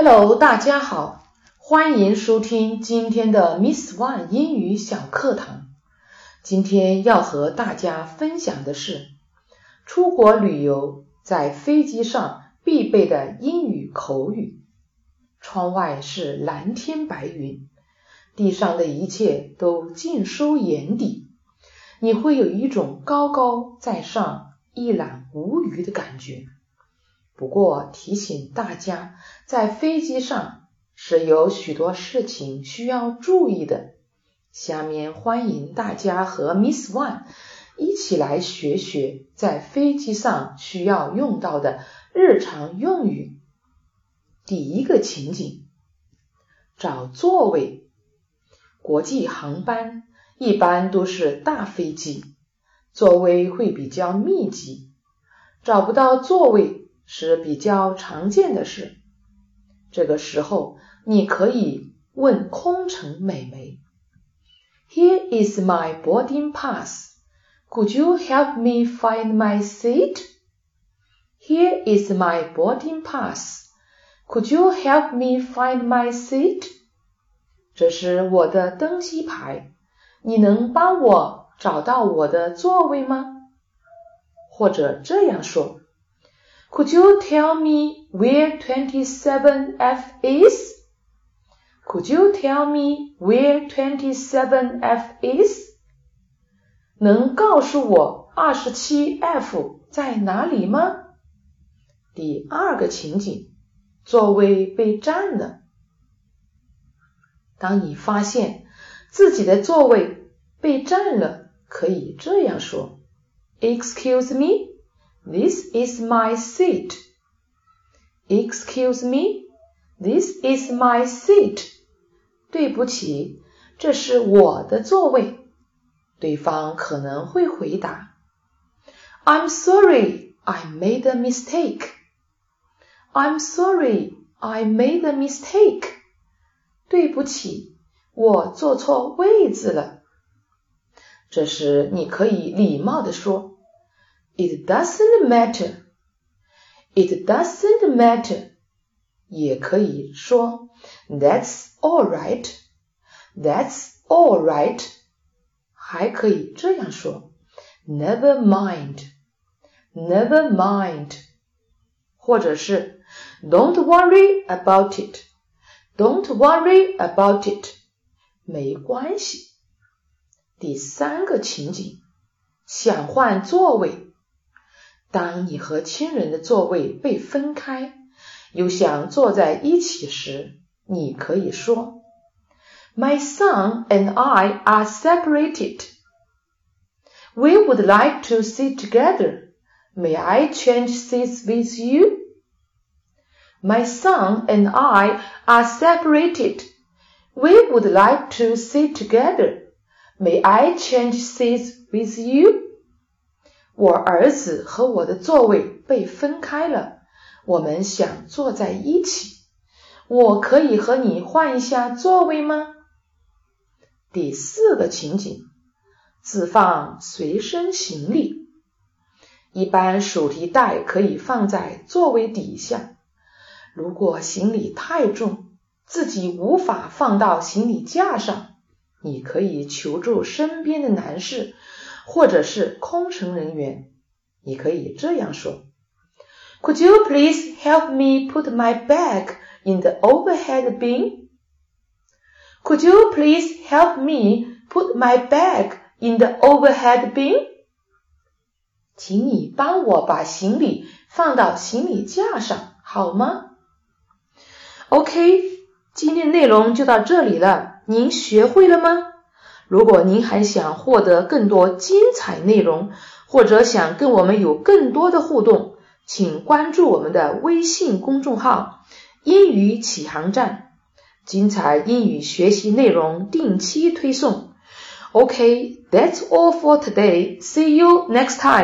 Hello，大家好，欢迎收听今天的 Miss One 英语小课堂。今天要和大家分享的是出国旅游在飞机上必备的英语口语。窗外是蓝天白云，地上的一切都尽收眼底，你会有一种高高在上、一览无余的感觉。不过提醒大家，在飞机上是有许多事情需要注意的。下面欢迎大家和 Miss One 一起来学学在飞机上需要用到的日常用语。第一个情景，找座位。国际航班一般都是大飞机，座位会比较密集，找不到座位是比较常见的事。这个时候，你可以问空乘美眉。Here is my boarding pass. Could you help me find my seat? Here is my boarding pass. Could you help me find my seat? 这是我的登机牌，你能帮我找到我的座位吗？或者这样说，Could you tell me where twenty seven F is? Could you tell me where twenty seven F is？能告诉我二十七 F 在哪里吗？第二个情景，座位被占了。当你发现自己的座位被占了，可以这样说：Excuse me, this is my seat. Excuse me, this is my seat. 对不起，这是我的座位。对方可能会回答：“I'm sorry, I made a mistake. I'm sorry, I made a mistake. 对不起，我坐错位子了。”这时你可以礼貌的说 ：“It doesn't matter. It doesn't matter.” 也可以说 That's all right, That's all right。还可以这样说 Never mind, Never mind。或者是 Don't worry about it, Don't worry about it。没关系。第三个情景，想换座位。 当你和亲人的座位被分开。又想坐在一起时，你可以说：“My son and I are separated. We would like to sit together. May I change seats with you? My son and I are separated. We would like to sit together. May I change seats with you? 我儿子和我的座位被分开了。我们想坐在一起，我可以和你换一下座位吗？第四个情景，自放随身行李。一般手提袋可以放在座位底下。如果行李太重，自己无法放到行李架上，你可以求助身边的男士或者是空乘人员。你可以这样说。Could you please help me put my bag in the overhead bin? Could you please help me put my bag in the overhead bin? 请你帮我把行李放到行李架上，好吗？OK，今天内容就到这里了，您学会了吗？如果您还想获得更多精彩内容，或者想跟我们有更多的互动，请关注我们的微信公众号“英语启航站”，精彩英语学习内容定期推送。OK，that's all for today. See you next time.